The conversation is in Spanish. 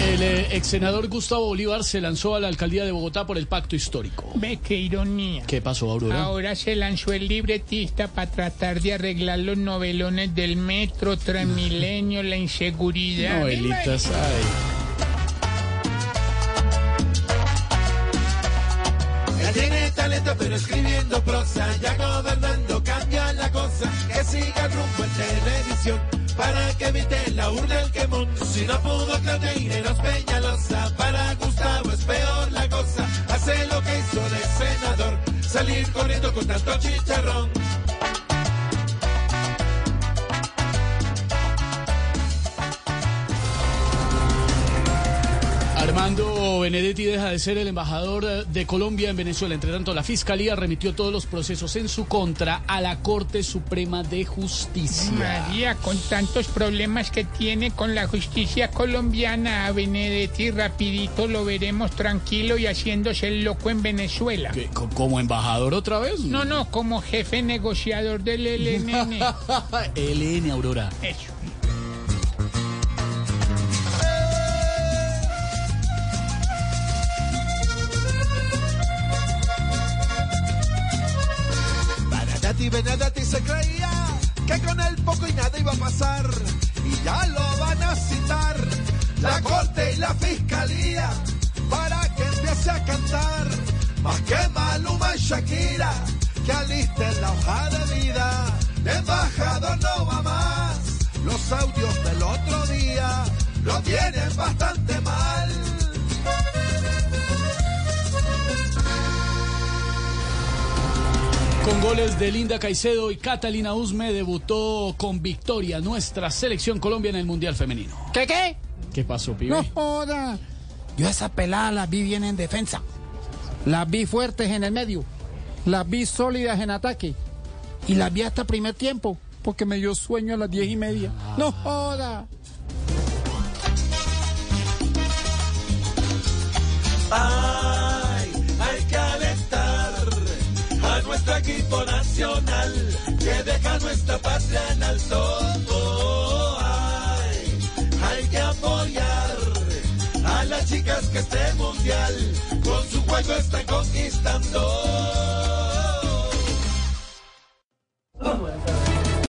El eh, ex senador Gustavo Bolívar se lanzó a la alcaldía de Bogotá por el pacto histórico. Ve qué ironía. ¿Qué pasó, Aurora? Ahora se lanzó el libretista para tratar de arreglar los novelones del metro, Transmilenio, la inseguridad. Novelitas, ay. Él tiene talento pero escribiendo prosa, ya que evite la urna el quemón, si no pudo Claudeireros Peñalosa, para Gustavo es peor la cosa, hace lo que hizo de senador, salir corriendo con tanto chicharrón. Armando Benedetti deja de ser el embajador de Colombia en Venezuela. Entre tanto, la Fiscalía remitió todos los procesos en su contra a la Corte Suprema de Justicia. María, con tantos problemas que tiene con la justicia colombiana, a Benedetti rapidito lo veremos tranquilo y haciéndose el loco en Venezuela. ¿Qué, co- ¿Como embajador otra vez? No, no, como jefe negociador del LNN. LN Aurora. Eso. Benedetti, Benedetti se creía que con él poco y nada iba a pasar. Y ya lo van a citar la corte y la fiscalía para que empiece a cantar. Más que Maluma y Shakira, que alisten la hoja de vida. De embajador no va más. Los audios del otro día lo tienen bastante Con goles de Linda Caicedo y Catalina Usme debutó con victoria nuestra selección Colombia en el Mundial Femenino. ¿Qué qué? ¿Qué pasó, pibe? No joda. Yo esa pelada la vi bien en defensa. Las vi fuertes en el medio. Las vi sólidas en ataque. Y las vi hasta primer tiempo. Porque me dio sueño a las diez y media. No joda. Nacional que deja nuestra patria en alto. Ay, hay que apoyar a las chicas que este mundial con su juego están conquistando.